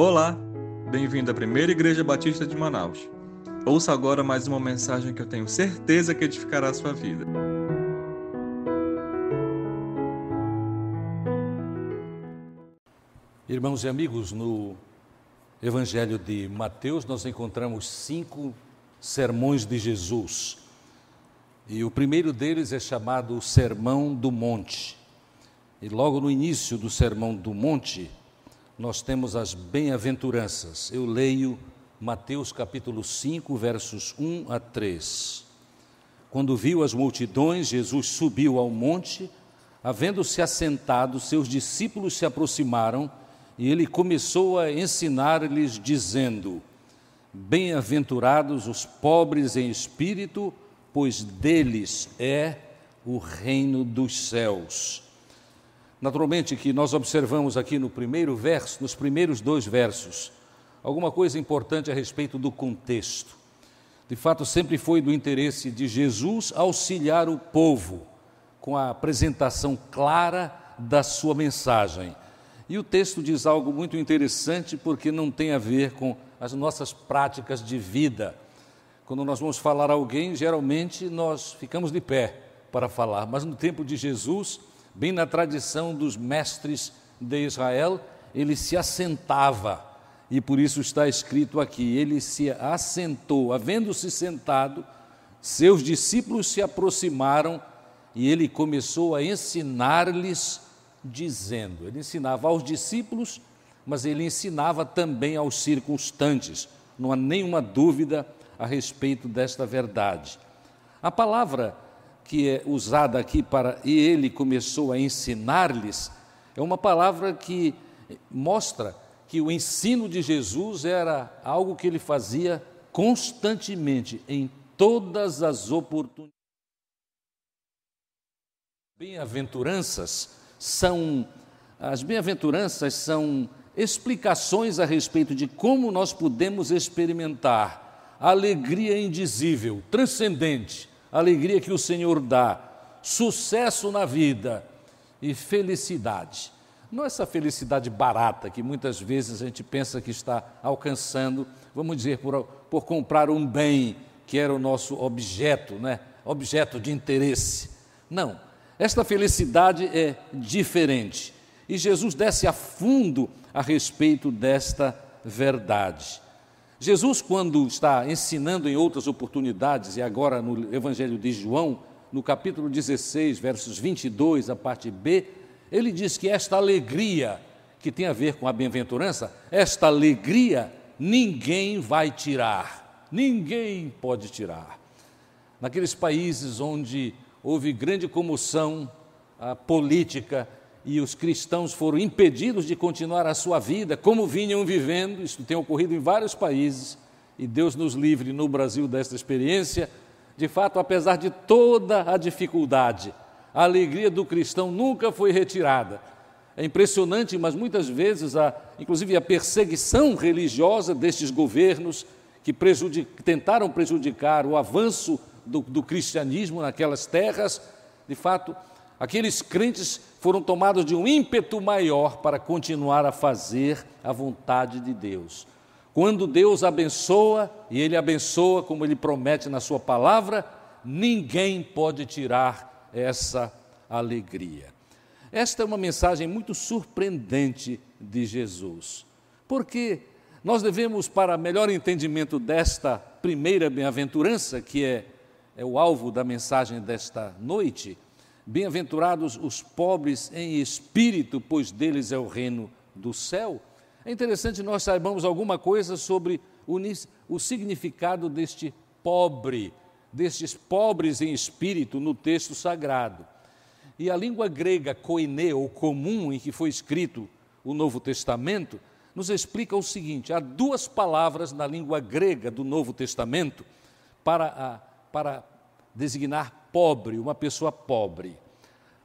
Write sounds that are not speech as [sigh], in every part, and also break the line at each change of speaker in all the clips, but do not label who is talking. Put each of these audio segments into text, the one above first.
Olá, bem-vindo à Primeira Igreja Batista de Manaus. Ouça agora mais uma mensagem que eu tenho certeza que edificará a sua vida.
Irmãos e amigos, no Evangelho de Mateus nós encontramos cinco sermões de Jesus. E o primeiro deles é chamado Sermão do Monte. E logo no início do Sermão do Monte, nós temos as bem-aventuranças. Eu leio Mateus capítulo 5, versos 1 a 3. Quando viu as multidões, Jesus subiu ao monte, havendo-se assentado, seus discípulos se aproximaram e ele começou a ensinar-lhes, dizendo: Bem-aventurados os pobres em espírito, pois deles é o reino dos céus. Naturalmente que nós observamos aqui no primeiro verso, nos primeiros dois versos, alguma coisa importante a respeito do contexto. De fato, sempre foi do interesse de Jesus auxiliar o povo com a apresentação clara da sua mensagem. E o texto diz algo muito interessante porque não tem a ver com as nossas práticas de vida. Quando nós vamos falar a alguém, geralmente nós ficamos de pé para falar, mas no tempo de Jesus, bem na tradição dos mestres de Israel, ele se assentava, e por isso está escrito aqui: ele se assentou, havendo-se sentado, seus discípulos se aproximaram e ele começou a ensinar-lhes, dizendo: ele ensinava aos discípulos, mas ele ensinava também aos circunstantes, não há nenhuma dúvida a respeito desta verdade. A palavra que é usada aqui para e ele começou a ensinar-lhes, é uma palavra que mostra que o ensino de Jesus era algo que ele fazia constantemente, em todas as oportunidades. Bem-aventuranças são as bem-aventuranças são explicações a respeito de como nós podemos experimentar alegria indizível, transcendente, alegria que o Senhor dá, sucesso na vida e felicidade. Não essa felicidade barata que muitas vezes a gente pensa que está alcançando, vamos dizer, por, por comprar um bem que era o nosso objeto, né? objeto de interesse. Não, esta felicidade é diferente. E Jesus desce a fundo a respeito desta verdade. Jesus, quando está ensinando em outras oportunidades, e agora no Evangelho de João, no capítulo 16, versos 22, a parte B, ele diz que esta alegria, que tem a ver com a bem-aventurança, esta alegria ninguém vai tirar, ninguém pode tirar. Naqueles países onde houve grande comoção política, e os cristãos foram impedidos de continuar a sua vida como vinham vivendo. Isso tem ocorrido em vários países e Deus nos livre no Brasil desta experiência. De fato, apesar de toda a dificuldade, a alegria do cristão nunca foi retirada. É impressionante, mas muitas vezes, a, inclusive a perseguição religiosa destes governos que prejudic, tentaram prejudicar o avanço do, do cristianismo naquelas terras, de fato, Aqueles crentes foram tomados de um ímpeto maior para continuar a fazer a vontade de Deus. Quando Deus abençoa, e Ele abençoa como Ele promete na Sua palavra, ninguém pode tirar essa alegria. Esta é uma mensagem muito surpreendente de Jesus, porque nós devemos, para melhor entendimento desta primeira bem-aventurança, que é, é o alvo da mensagem desta noite, Bem-aventurados os pobres em espírito, pois deles é o reino do céu. É interessante nós saibamos alguma coisa sobre o, o significado deste pobre, destes pobres em espírito no texto sagrado. E a língua grega koine, ou comum, em que foi escrito o Novo Testamento, nos explica o seguinte: há duas palavras na língua grega do Novo Testamento para, a, para designar pobre, uma pessoa pobre.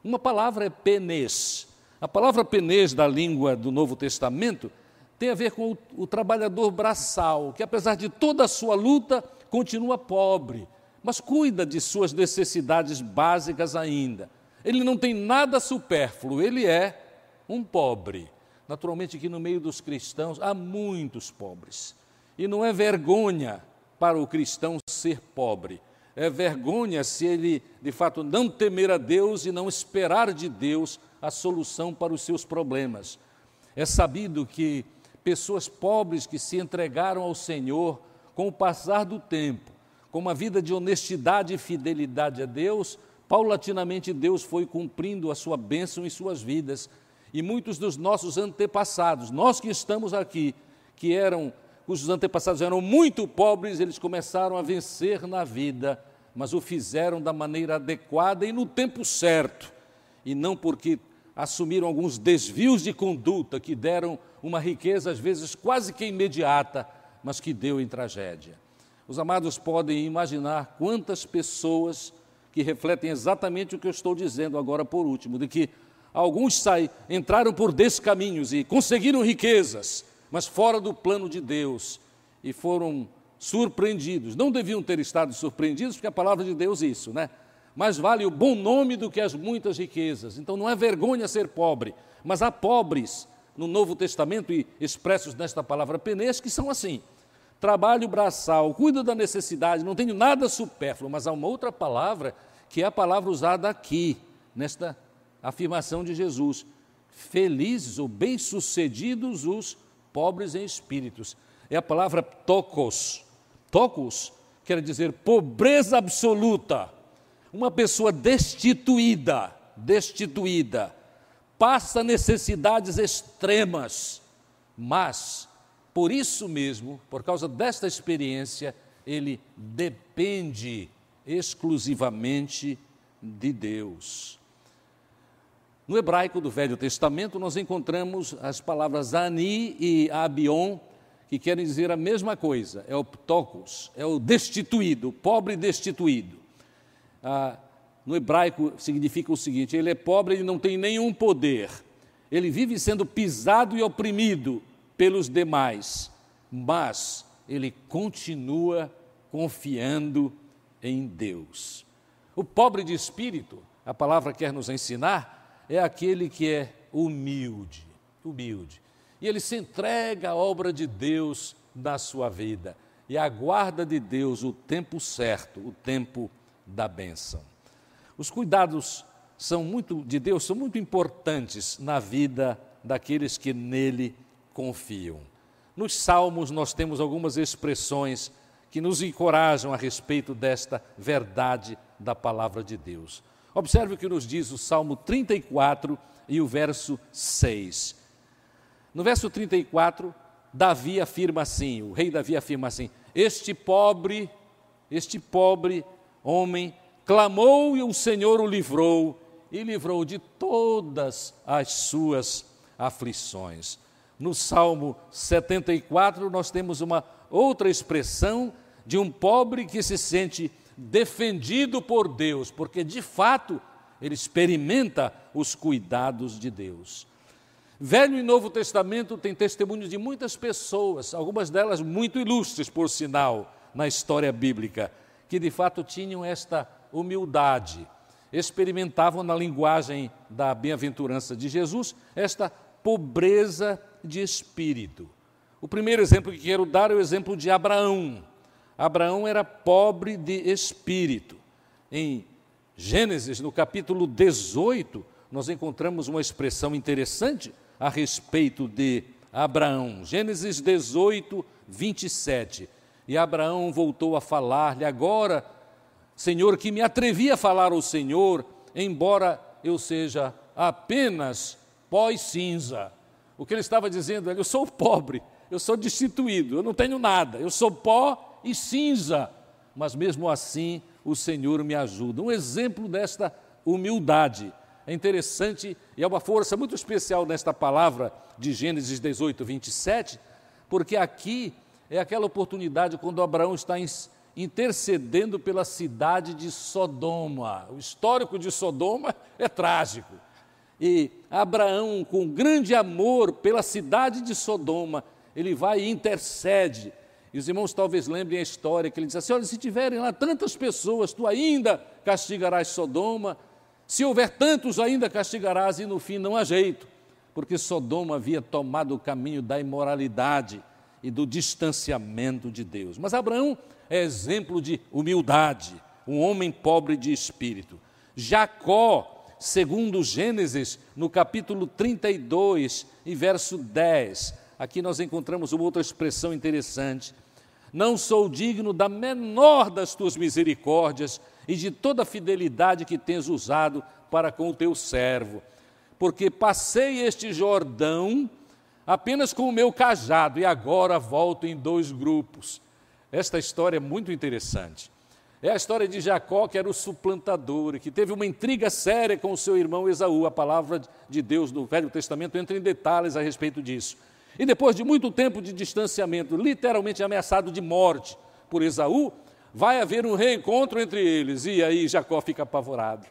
Uma palavra é penês. A palavra penês da língua do Novo Testamento tem a ver com o, o trabalhador braçal, que apesar de toda a sua luta, continua pobre, mas cuida de suas necessidades básicas ainda. Ele não tem nada supérfluo, ele é um pobre. Naturalmente que no meio dos cristãos há muitos pobres. E não é vergonha para o cristão ser pobre. É vergonha se ele, de fato, não temer a Deus e não esperar de Deus a solução para os seus problemas. É sabido que pessoas pobres que se entregaram ao Senhor com o passar do tempo, com uma vida de honestidade e fidelidade a Deus, paulatinamente Deus foi cumprindo a sua bênção em suas vidas. E muitos dos nossos antepassados, nós que estamos aqui, que eram, cujos antepassados eram muito pobres, eles começaram a vencer na vida, mas o fizeram da maneira adequada e no tempo certo, e não porque assumiram alguns desvios de conduta que deram uma riqueza, às vezes quase que imediata, mas que deu em tragédia. Os amados podem imaginar quantas pessoas que refletem exatamente o que eu estou dizendo agora por último, de que alguns saem, entraram por descaminhos e conseguiram riquezas, mas fora do plano de Deus e foram surpreendidos. Não deviam ter estado surpreendidos, porque a palavra de Deus é isso, né? Mais vale o bom nome do que as muitas riquezas. Então não é vergonha ser pobre, mas há pobres no Novo Testamento e expressos nesta palavra penês que são assim: trabalho braçal, cuido da necessidade, não tenho nada supérfluo, mas há uma outra palavra que é a palavra usada aqui, nesta afirmação de Jesus. Felizes ou bem-sucedidos os pobres em espíritos. É a palavra tocos. Tocos quer dizer pobreza absoluta. Uma pessoa destituída, destituída, passa necessidades extremas, mas por isso mesmo, por causa desta experiência, ele depende exclusivamente de Deus. No hebraico do Velho Testamento, nós encontramos as palavras ani e abion, que querem dizer a mesma coisa, é o ptocos, é o destituído, pobre destituído. Ah, no hebraico significa o seguinte: ele é pobre, ele não tem nenhum poder, ele vive sendo pisado e oprimido, pelos demais, mas ele continua confiando em Deus. O pobre de espírito, a palavra quer nos ensinar, é aquele que é humilde, humilde. E ele se entrega à obra de Deus na sua vida e aguarda de Deus o tempo certo, o tempo da bênção. Os cuidados são muito de Deus são muito importantes na vida daqueles que nele confiam. Nos Salmos, nós temos algumas expressões que nos encorajam a respeito desta verdade da palavra de Deus. Observe o que nos diz o Salmo 34 e o verso 6. No verso 34, Davi afirma assim: o rei Davi afirma assim: Este pobre, este pobre homem clamou e o Senhor o livrou, e livrou de todas as suas aflições. No Salmo 74, nós temos uma outra expressão de um pobre que se sente defendido por Deus, porque de fato ele experimenta os cuidados de Deus. Velho e Novo Testamento tem testemunhos de muitas pessoas, algumas delas muito ilustres, por sinal, na história bíblica, que de fato tinham esta humildade, experimentavam na linguagem da bem-aventurança de Jesus esta pobreza de espírito. O primeiro exemplo que quero dar é o exemplo de Abraão. Abraão era pobre de espírito. Em Gênesis, no capítulo 18, nós encontramos uma expressão interessante a respeito de Abraão. Gênesis 18, 27. E Abraão voltou a falar-lhe: Agora, Senhor, que me atrevi a falar ao Senhor, embora eu seja apenas pós-cinza. O que ele estava dizendo é: eu sou pobre, eu sou destituído, eu não tenho nada, eu sou pó e cinza, mas mesmo assim o Senhor me ajuda. Um exemplo desta humildade. É interessante e é uma força muito especial nesta palavra de Gênesis 18, 27, porque aqui é aquela oportunidade quando Abraão está intercedendo pela cidade de Sodoma. O histórico de Sodoma é trágico. E Abraão, com grande amor pela cidade de Sodoma, ele vai e intercede. E os irmãos talvez lembrem a história que ele diz assim: olha, se tiverem lá tantas pessoas, tu ainda castigarás Sodoma. Se houver tantos, ainda castigarás, e no fim não há jeito. porque Sodoma havia tomado o caminho da imoralidade e do distanciamento de Deus. Mas Abraão é exemplo de humildade, um homem pobre de espírito. Jacó, segundo Gênesis, no capítulo 32 e verso 10, aqui nós encontramos uma outra expressão interessante. Não sou digno da menor das tuas misericórdias e de toda a fidelidade que tens usado para com o teu servo, porque passei este Jordão apenas com o meu cajado e agora volto em dois grupos. Esta história é muito interessante. É a história de Jacó, que era o suplantador, que teve uma intriga séria com o seu irmão Esaú. A palavra de Deus no Velho Testamento entra em detalhes a respeito disso. E depois de muito tempo de distanciamento, literalmente ameaçado de morte por Esaú, vai haver um reencontro entre eles. E aí Jacó fica apavorado.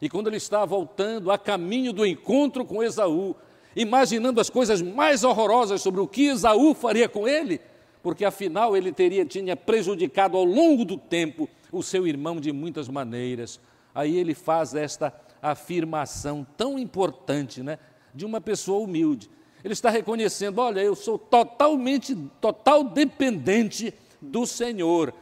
E quando ele está voltando a caminho do encontro com Esaú, imaginando as coisas mais horrorosas sobre o que Esaú faria com ele, porque afinal ele teria tinha prejudicado ao longo do tempo o seu irmão de muitas maneiras. Aí ele faz esta afirmação tão importante, né, de uma pessoa humilde. Ele está reconhecendo, olha, eu sou totalmente total dependente do Senhor.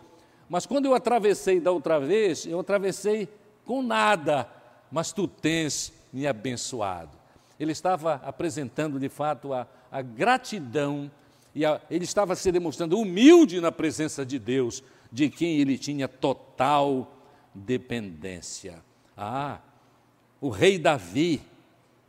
Mas quando eu atravessei da outra vez, eu atravessei com nada, mas tu tens me abençoado. Ele estava apresentando de fato a, a gratidão e a, ele estava se demonstrando humilde na presença de Deus, de quem ele tinha total dependência. Ah, o rei Davi,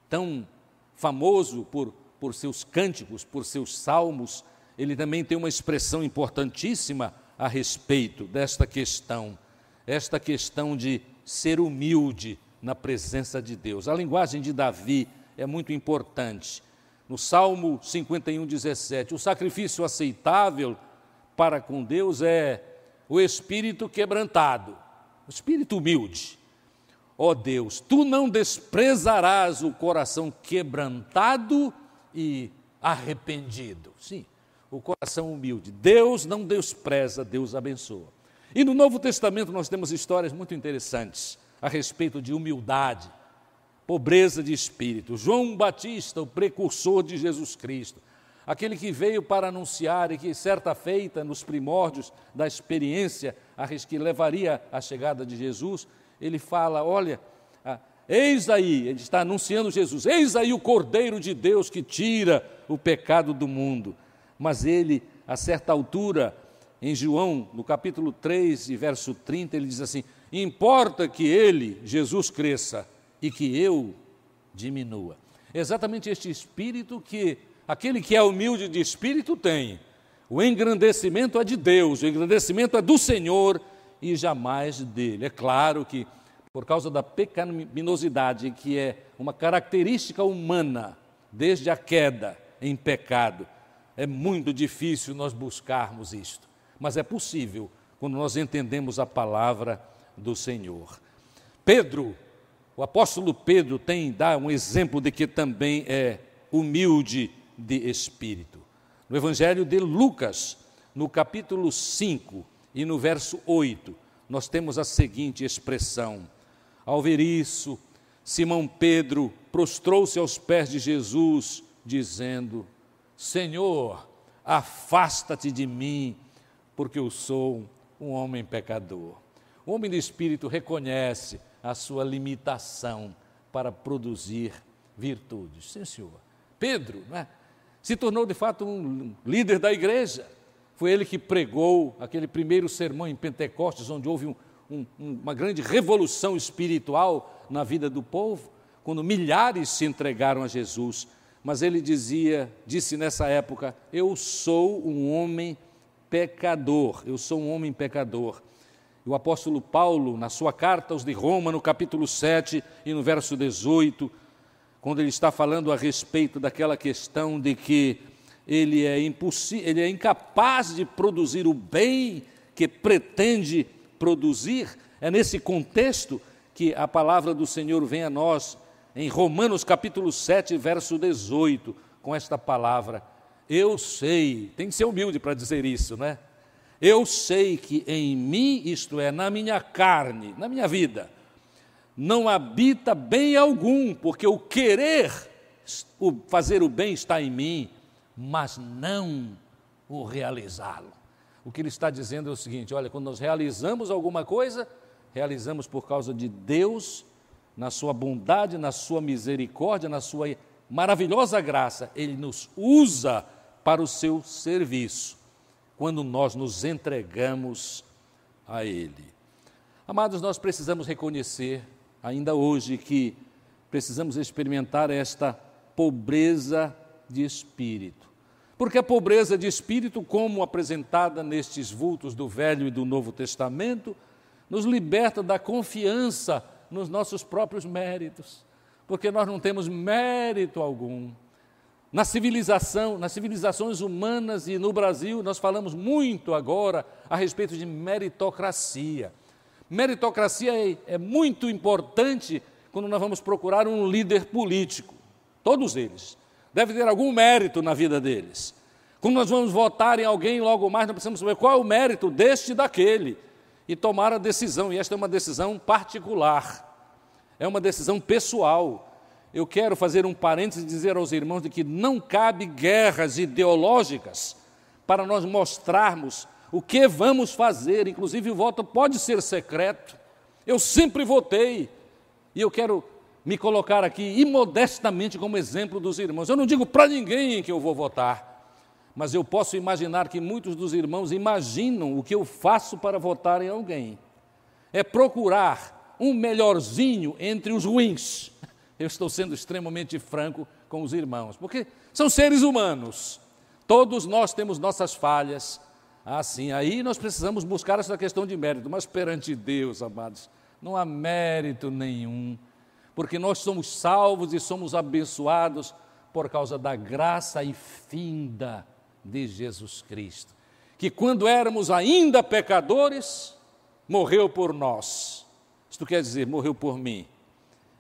tão famoso por, por seus cânticos, por seus salmos, ele também tem uma expressão importantíssima a respeito desta questão, esta questão de ser humilde na presença de Deus. A linguagem de Davi é muito importante. No Salmo 51, 17, o sacrifício aceitável para com Deus é o espírito quebrantado, o espírito humilde. Ó oh Deus, tu não desprezarás o coração quebrantado e arrependido. Sim, o coração humilde. Deus não despreza, Deus abençoa. E no Novo Testamento nós temos histórias muito interessantes a respeito de humildade, pobreza de espírito. João Batista, o precursor de Jesus Cristo, aquele que veio para anunciar e que, certa feita, nos primórdios da experiência que levaria à chegada de Jesus, ele fala: Olha, eis aí, ele está anunciando Jesus, eis aí o Cordeiro de Deus que tira o pecado do mundo mas ele, a certa altura, em João, no capítulo 3 e verso 30, ele diz assim: Importa que ele, Jesus, cresça e que eu diminua. Exatamente este espírito que aquele que é humilde de espírito tem. O engrandecimento é de Deus, o engrandecimento é do Senhor e jamais dele. É claro que, por causa da pecaminosidade, que é uma característica humana, desde a queda em pecado, é muito difícil nós buscarmos isto, mas é possível quando nós entendemos a palavra do Senhor. Pedro, o apóstolo Pedro tem dá um exemplo de que também é humilde de espírito. No Evangelho de Lucas, no capítulo 5 e no verso 8, nós temos a seguinte expressão: Ao ver isso, Simão Pedro prostrou-se aos pés de Jesus, dizendo: Senhor, afasta-te de mim, porque eu sou um homem pecador. O homem de espírito reconhece a sua limitação para produzir virtudes. Sim, senhor. Pedro é? se tornou de fato um líder da igreja. Foi ele que pregou aquele primeiro sermão em Pentecostes, onde houve um, um, uma grande revolução espiritual na vida do povo, quando milhares se entregaram a Jesus mas ele dizia, disse nessa época: Eu sou um homem pecador, eu sou um homem pecador. O apóstolo Paulo, na sua carta aos de Roma, no capítulo 7 e no verso 18, quando ele está falando a respeito daquela questão de que ele é, ele é incapaz de produzir o bem que pretende produzir, é nesse contexto que a palavra do Senhor vem a nós em Romanos capítulo 7, verso 18, com esta palavra: Eu sei, tem que ser humilde para dizer isso, né? Eu sei que em mim, isto é, na minha carne, na minha vida, não habita bem algum, porque o querer o fazer o bem está em mim, mas não o realizá-lo. O que ele está dizendo é o seguinte: olha, quando nós realizamos alguma coisa, realizamos por causa de Deus, na sua bondade, na sua misericórdia, na sua maravilhosa graça, ele nos usa para o seu serviço, quando nós nos entregamos a ele. Amados, nós precisamos reconhecer ainda hoje que precisamos experimentar esta pobreza de espírito. Porque a pobreza de espírito, como apresentada nestes vultos do Velho e do Novo Testamento, nos liberta da confiança nos nossos próprios méritos, porque nós não temos mérito algum. Na civilização, nas civilizações humanas e no Brasil, nós falamos muito agora a respeito de meritocracia. Meritocracia é, é muito importante quando nós vamos procurar um líder político. Todos eles. Deve ter algum mérito na vida deles. Quando nós vamos votar em alguém logo mais, nós precisamos saber qual é o mérito deste e daquele e tomar a decisão. E esta é uma decisão particular, é uma decisão pessoal. Eu quero fazer um parênteses e dizer aos irmãos de que não cabe guerras ideológicas para nós mostrarmos o que vamos fazer. Inclusive, o voto pode ser secreto. Eu sempre votei e eu quero me colocar aqui imodestamente como exemplo dos irmãos. Eu não digo para ninguém que eu vou votar, mas eu posso imaginar que muitos dos irmãos imaginam o que eu faço para votar em alguém. É procurar um melhorzinho entre os ruins. Eu estou sendo extremamente franco com os irmãos, porque são seres humanos. Todos nós temos nossas falhas. Assim, aí nós precisamos buscar essa questão de mérito, mas perante Deus, amados, não há mérito nenhum, porque nós somos salvos e somos abençoados por causa da graça e finda de Jesus Cristo, que quando éramos ainda pecadores, morreu por nós. Isto quer dizer, morreu por mim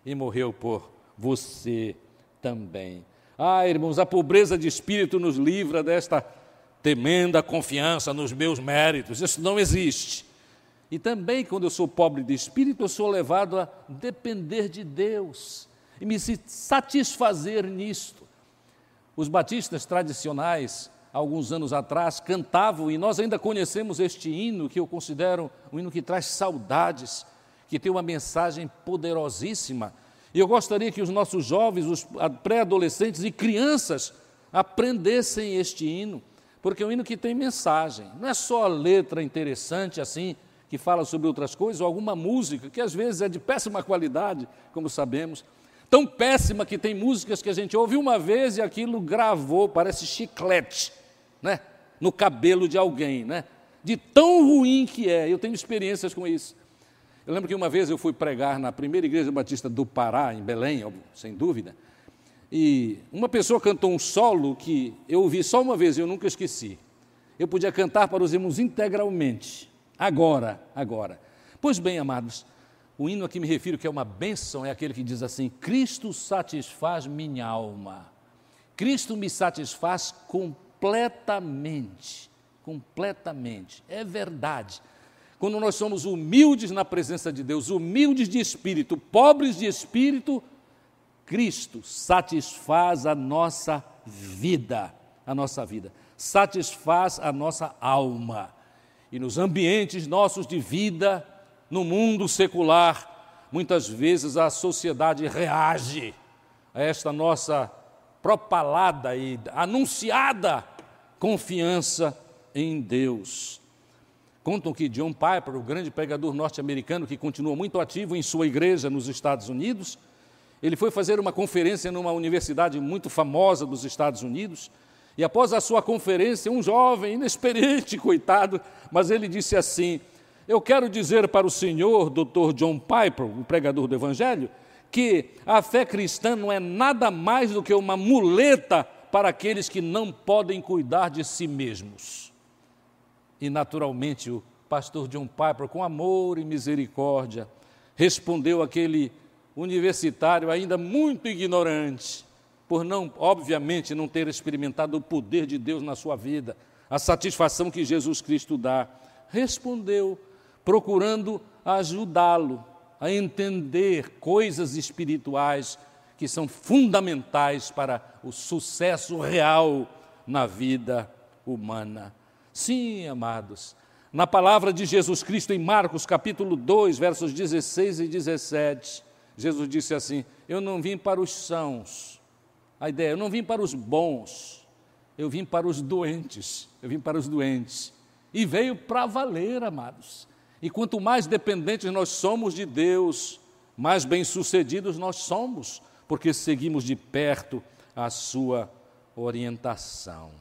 e morreu por você também. Ah, irmãos, a pobreza de espírito nos livra desta temenda confiança nos meus méritos. Isso não existe. E também, quando eu sou pobre de espírito, eu sou levado a depender de Deus e me satisfazer nisto. Os batistas tradicionais alguns anos atrás, cantavam, e nós ainda conhecemos este hino, que eu considero um hino que traz saudades, que tem uma mensagem poderosíssima. E eu gostaria que os nossos jovens, os pré-adolescentes e crianças aprendessem este hino, porque é um hino que tem mensagem, não é só a letra interessante assim, que fala sobre outras coisas, ou alguma música, que às vezes é de péssima qualidade, como sabemos, tão péssima que tem músicas que a gente ouve uma vez e aquilo gravou, parece chiclete né? no cabelo de alguém, né? de tão ruim que é. Eu tenho experiências com isso. Eu lembro que uma vez eu fui pregar na primeira igreja batista do Pará, em Belém, sem dúvida, e uma pessoa cantou um solo que eu ouvi só uma vez e eu nunca esqueci. Eu podia cantar para os irmãos integralmente, agora, agora. Pois bem, amados, o hino a que me refiro que é uma bênção é aquele que diz assim: Cristo satisfaz minha alma, Cristo me satisfaz completamente completamente. É verdade. Quando nós somos humildes na presença de Deus, humildes de espírito, pobres de espírito, Cristo satisfaz a nossa vida, a nossa vida, satisfaz a nossa alma. E nos ambientes nossos de vida, no mundo secular, muitas vezes a sociedade reage a esta nossa propalada e anunciada confiança em Deus. Contam que John Piper, o grande pregador norte-americano que continua muito ativo em sua igreja nos Estados Unidos, ele foi fazer uma conferência numa universidade muito famosa dos Estados Unidos, e após a sua conferência, um jovem, inexperiente, [laughs] coitado, mas ele disse assim: Eu quero dizer para o senhor, doutor John Piper, o pregador do Evangelho, que a fé cristã não é nada mais do que uma muleta para aqueles que não podem cuidar de si mesmos. E, naturalmente, o pastor John Piper, com amor e misericórdia, respondeu aquele universitário ainda muito ignorante, por não, obviamente, não ter experimentado o poder de Deus na sua vida, a satisfação que Jesus Cristo dá. Respondeu, procurando ajudá-lo a entender coisas espirituais que são fundamentais para o sucesso real na vida humana. Sim, amados, na palavra de Jesus Cristo em Marcos capítulo 2, versos 16 e 17, Jesus disse assim: Eu não vim para os sãos, a ideia, eu não vim para os bons, eu vim para os doentes, eu vim para os doentes. E veio para valer, amados. E quanto mais dependentes nós somos de Deus, mais bem-sucedidos nós somos, porque seguimos de perto a sua orientação.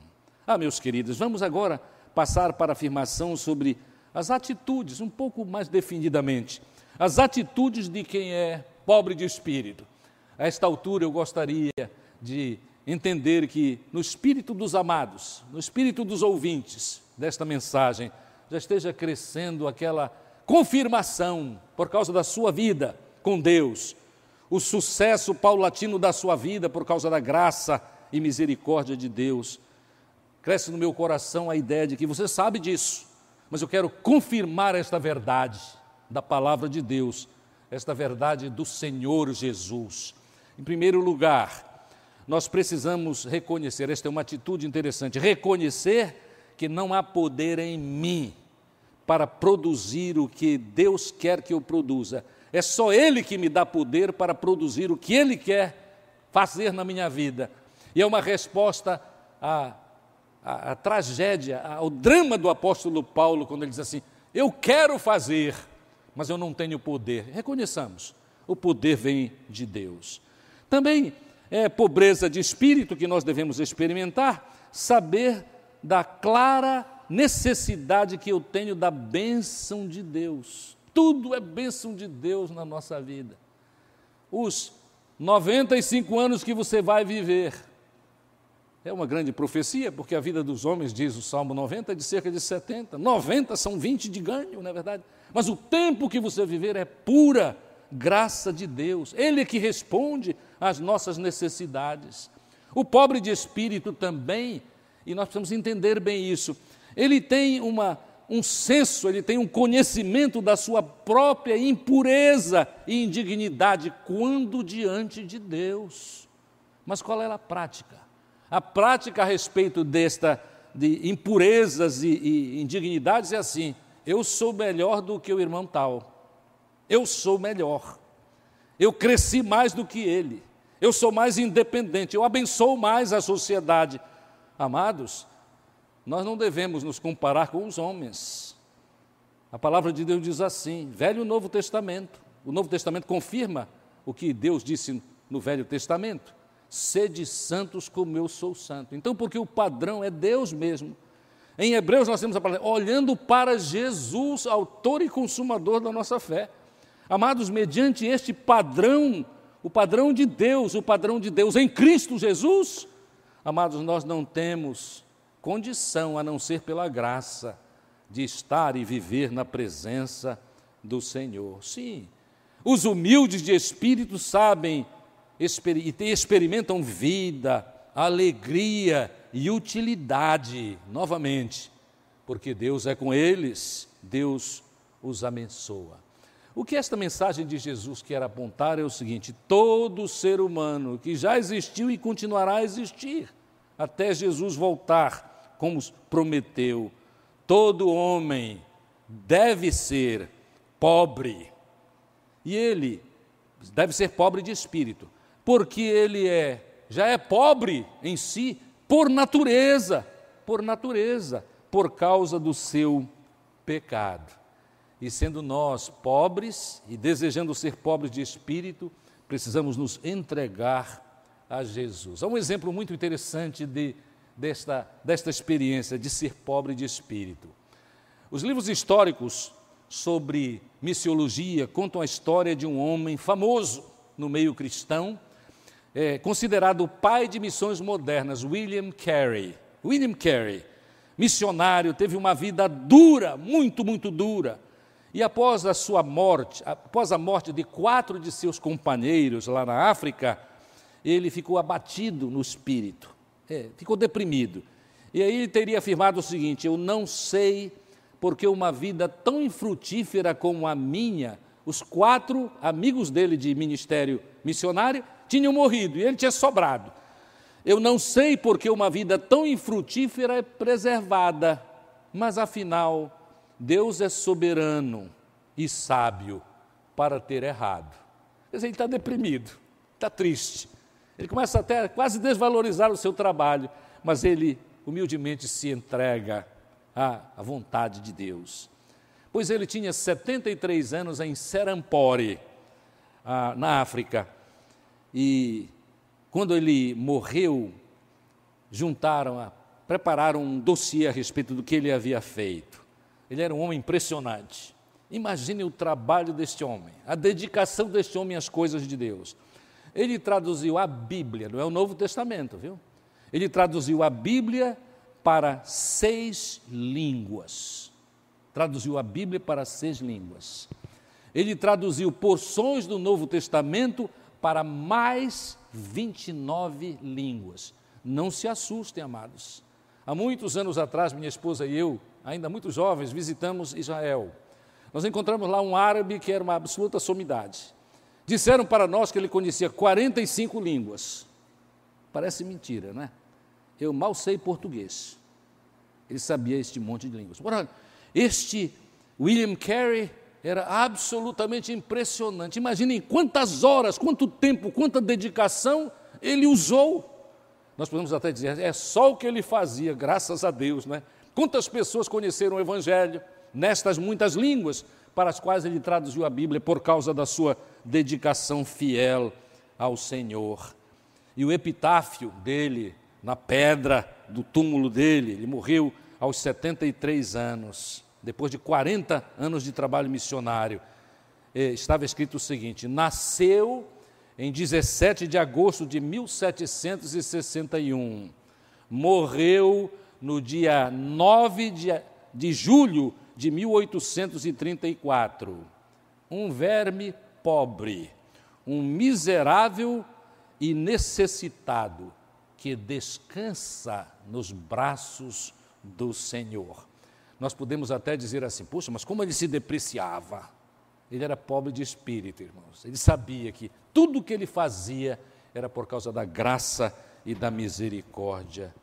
Ah, meus queridos, vamos agora passar para a afirmação sobre as atitudes, um pouco mais definidamente. As atitudes de quem é pobre de espírito. A esta altura eu gostaria de entender que no espírito dos amados, no espírito dos ouvintes desta mensagem, já esteja crescendo aquela confirmação por causa da sua vida com Deus, o sucesso paulatino da sua vida por causa da graça e misericórdia de Deus. Cresce no meu coração a ideia de que você sabe disso, mas eu quero confirmar esta verdade da palavra de Deus, esta verdade do Senhor Jesus. Em primeiro lugar, nós precisamos reconhecer, esta é uma atitude interessante, reconhecer que não há poder em mim para produzir o que Deus quer que eu produza. É só Ele que me dá poder para produzir o que Ele quer fazer na minha vida. E é uma resposta à, à, à tragédia, ao drama do apóstolo Paulo, quando ele diz assim: Eu quero fazer, mas eu não tenho poder. Reconheçamos, o poder vem de Deus. Também é pobreza de espírito que nós devemos experimentar, saber da clara necessidade que eu tenho da bênção de Deus. Tudo é bênção de Deus na nossa vida. Os 95 anos que você vai viver, é uma grande profecia, porque a vida dos homens, diz o Salmo 90, é de cerca de 70. 90 são 20 de ganho, não é verdade? Mas o tempo que você viver é pura graça de Deus. Ele que responde às nossas necessidades. O pobre de espírito também, e nós precisamos entender bem isso, ele tem uma, um senso, ele tem um conhecimento da sua própria impureza e indignidade quando diante de Deus. Mas qual é a prática? A prática a respeito desta de impurezas e, e indignidades é assim: eu sou melhor do que o irmão tal. Eu sou melhor. Eu cresci mais do que ele. Eu sou mais independente. Eu abençoo mais a sociedade. Amados, nós não devemos nos comparar com os homens. A palavra de Deus diz assim: Velho e Novo Testamento. O Novo Testamento confirma o que Deus disse no Velho Testamento: Sede santos como eu sou santo. Então, porque o padrão é Deus mesmo. Em Hebreus nós temos a palavra, olhando para Jesus, autor e consumador da nossa fé. Amados, mediante este padrão, o padrão de Deus, o padrão de Deus em Cristo Jesus, amados, nós não temos condição, a não ser pela graça, de estar e viver na presença do Senhor. Sim, os humildes de espírito sabem e experimentam vida, alegria e utilidade, novamente, porque Deus é com eles, Deus os abençoa. O que esta mensagem de Jesus quer apontar é o seguinte: todo ser humano que já existiu e continuará a existir até Jesus voltar como prometeu, todo homem deve ser pobre. E ele deve ser pobre de espírito, porque ele é já é pobre em si por natureza, por natureza, por causa do seu pecado. E sendo nós pobres e desejando ser pobres de espírito, precisamos nos entregar a Jesus. Há um exemplo muito interessante de desta, desta experiência de ser pobre de espírito. Os livros históricos sobre missiologia contam a história de um homem famoso no meio cristão, é, considerado o pai de missões modernas, William Carey. William Carey, missionário, teve uma vida dura, muito, muito dura. E após a sua morte, após a morte de quatro de seus companheiros lá na África, ele ficou abatido no espírito. É, ficou deprimido. E aí ele teria afirmado o seguinte: Eu não sei porque uma vida tão infrutífera como a minha, os quatro amigos dele de ministério missionário tinham morrido e ele tinha sobrado. Eu não sei porque uma vida tão infrutífera é preservada, mas afinal, Deus é soberano e sábio para ter errado. Quer dizer, ele está deprimido, está triste. Ele começa até a quase desvalorizar o seu trabalho, mas ele humildemente se entrega à, à vontade de Deus. Pois ele tinha 73 anos em Serampore, na África, e quando ele morreu, juntaram, a, prepararam um dossiê a respeito do que ele havia feito. Ele era um homem impressionante. Imagine o trabalho deste homem, a dedicação deste homem às coisas de Deus. Ele traduziu a Bíblia, não é o Novo Testamento, viu? Ele traduziu a Bíblia para seis línguas. Traduziu a Bíblia para seis línguas. Ele traduziu porções do Novo Testamento para mais 29 línguas. Não se assustem, amados. Há muitos anos atrás, minha esposa e eu, ainda muito jovens, visitamos Israel. Nós encontramos lá um árabe que era uma absoluta sumidade. Disseram para nós que ele conhecia 45 línguas. Parece mentira, não é? Eu mal sei português. Ele sabia este monte de línguas. Porra, este William Carey era absolutamente impressionante. Imaginem quantas horas, quanto tempo, quanta dedicação ele usou. Nós podemos até dizer, é só o que ele fazia, graças a Deus, né? Quantas pessoas conheceram o Evangelho nestas muitas línguas para as quais ele traduziu a Bíblia por causa da sua dedicação fiel ao Senhor. E o epitáfio dele, na pedra do túmulo dele, ele morreu aos 73 anos depois de 40 anos de trabalho missionário, eh, estava escrito o seguinte: nasceu em 17 de agosto de 1761, morreu no dia 9 de, de julho de 1834. Um verme pobre, um miserável e necessitado que descansa nos braços do Senhor. Nós podemos até dizer assim: puxa, mas como ele se depreciava? Ele era pobre de espírito, irmãos. Ele sabia que tudo o que ele fazia era por causa da graça e da misericórdia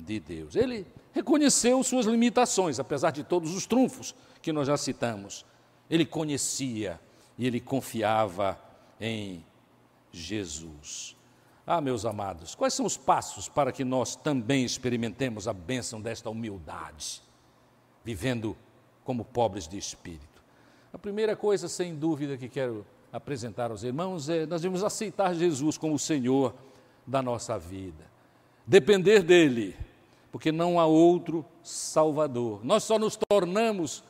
de Deus. Ele reconheceu suas limitações, apesar de todos os trunfos que nós já citamos. Ele conhecia e ele confiava em Jesus. Ah, meus amados, quais são os passos para que nós também experimentemos a bênção desta humildade? vivendo como pobres de espírito. A primeira coisa, sem dúvida, que quero apresentar aos irmãos é nós devemos aceitar Jesus como o Senhor da nossa vida, depender dele, porque não há outro Salvador. Nós só nos tornamos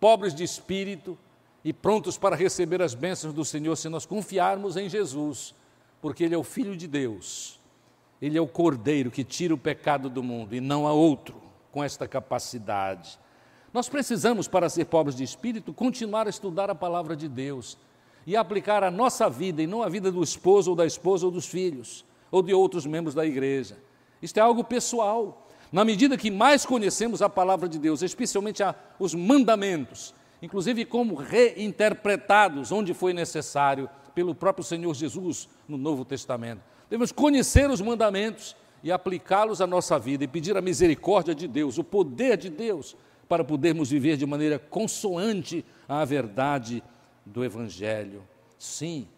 pobres de espírito e prontos para receber as bênçãos do Senhor se nós confiarmos em Jesus, porque Ele é o Filho de Deus, Ele é o Cordeiro que tira o pecado do mundo e não há outro com esta capacidade. Nós precisamos, para ser pobres de espírito, continuar a estudar a palavra de Deus e aplicar a nossa vida e não a vida do esposo ou da esposa ou dos filhos ou de outros membros da igreja. Isto é algo pessoal. Na medida que mais conhecemos a palavra de Deus, especialmente a, os mandamentos, inclusive como reinterpretados onde foi necessário pelo próprio Senhor Jesus no Novo Testamento. Devemos conhecer os mandamentos e aplicá-los à nossa vida e pedir a misericórdia de Deus, o poder de Deus para podermos viver de maneira consoante à verdade do Evangelho. Sim,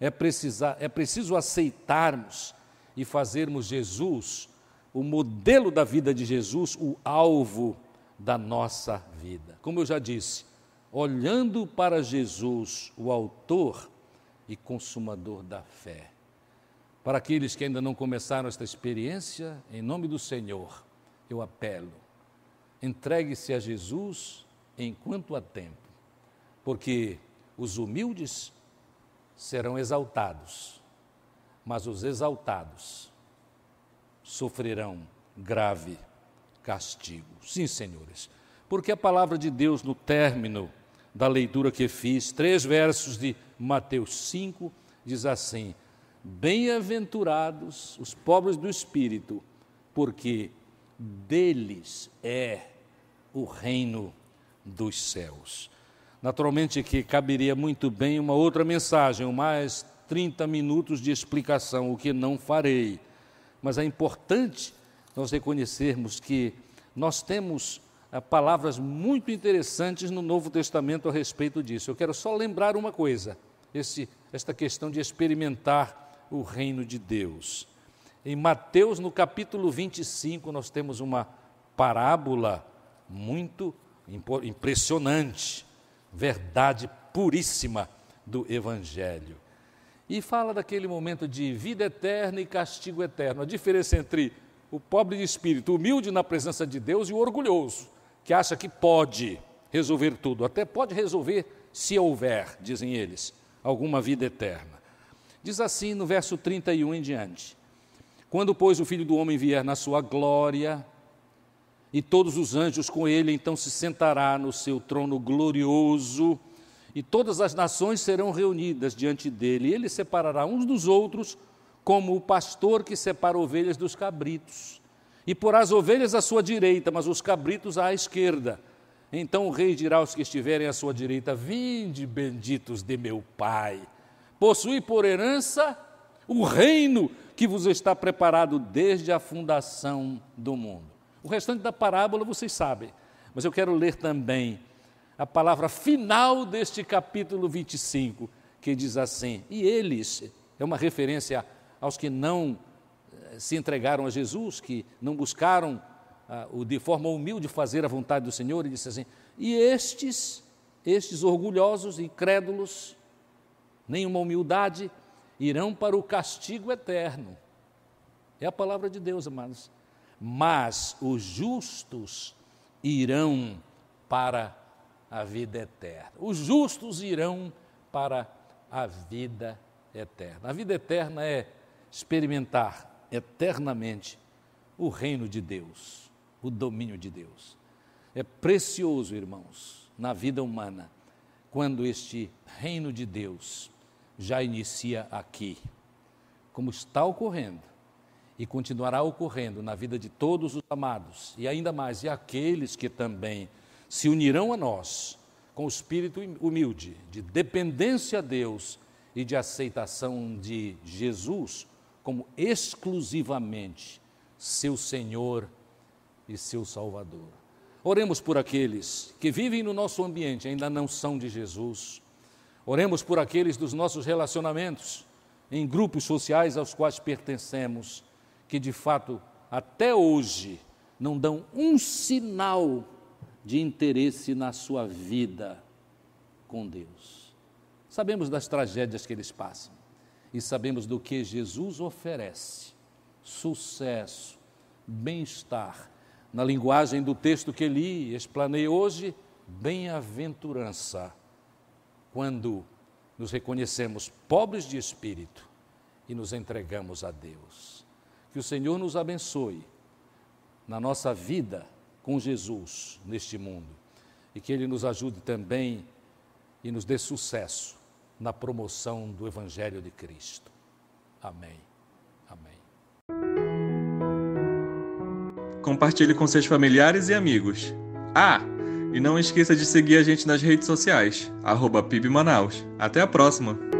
é, precisar, é preciso aceitarmos e fazermos Jesus, o modelo da vida de Jesus, o alvo da nossa vida. Como eu já disse, olhando para Jesus, o Autor e Consumador da fé. Para aqueles que ainda não começaram esta experiência, em nome do Senhor, eu apelo Entregue-se a Jesus enquanto há tempo, porque os humildes serão exaltados, mas os exaltados sofrerão grave castigo. Sim, senhores, porque a palavra de Deus, no término da leitura que fiz, três versos de Mateus 5, diz assim: Bem-aventurados os pobres do espírito, porque deles é o reino dos céus. Naturalmente que caberia muito bem uma outra mensagem, mais 30 minutos de explicação, o que não farei. Mas é importante nós reconhecermos que nós temos ah, palavras muito interessantes no Novo Testamento a respeito disso. Eu quero só lembrar uma coisa: esse, esta questão de experimentar o reino de Deus. Em Mateus, no capítulo 25, nós temos uma parábola muito impressionante, verdade puríssima do Evangelho. E fala daquele momento de vida eterna e castigo eterno, a diferença entre o pobre de espírito, humilde na presença de Deus, e o orgulhoso, que acha que pode resolver tudo, até pode resolver se houver, dizem eles, alguma vida eterna. Diz assim no verso 31 em diante: Quando, pois, o filho do homem vier na sua glória, e todos os anjos com ele, então se sentará no seu trono glorioso, e todas as nações serão reunidas diante dele, e ele separará uns dos outros, como o pastor que separa ovelhas dos cabritos. E porá as ovelhas à sua direita, mas os cabritos à esquerda. Então o rei dirá aos que estiverem à sua direita: Vinde, benditos de meu Pai, possui por herança o reino que vos está preparado desde a fundação do mundo. O restante da parábola vocês sabem, mas eu quero ler também a palavra final deste capítulo 25, que diz assim: E eles, é uma referência aos que não eh, se entregaram a Jesus, que não buscaram ah, o de forma humilde fazer a vontade do Senhor, e disse assim: E estes, estes orgulhosos e crédulos, nenhuma humildade, irão para o castigo eterno. É a palavra de Deus, amados mas os justos irão para a vida eterna. Os justos irão para a vida eterna. A vida eterna é experimentar eternamente o reino de Deus, o domínio de Deus. É precioso, irmãos, na vida humana, quando este reino de Deus já inicia aqui, como está ocorrendo e continuará ocorrendo na vida de todos os amados, e ainda mais, e aqueles que também se unirão a nós com o espírito humilde, de dependência a Deus e de aceitação de Jesus como exclusivamente seu Senhor e seu Salvador. Oremos por aqueles que vivem no nosso ambiente, ainda não são de Jesus. Oremos por aqueles dos nossos relacionamentos, em grupos sociais aos quais pertencemos que de fato até hoje não dão um sinal de interesse na sua vida com Deus. Sabemos das tragédias que eles passam e sabemos do que Jesus oferece: sucesso, bem-estar. Na linguagem do texto que li, explanei hoje, bem-aventurança, quando nos reconhecemos pobres de espírito e nos entregamos a Deus. Que o Senhor nos abençoe na nossa vida com Jesus neste mundo e que Ele nos ajude também e nos dê sucesso na promoção do Evangelho de Cristo. Amém. Amém.
Compartilhe com seus familiares e amigos. Ah, e não esqueça de seguir a gente nas redes sociais, arroba PIB Manaus. Até a próxima!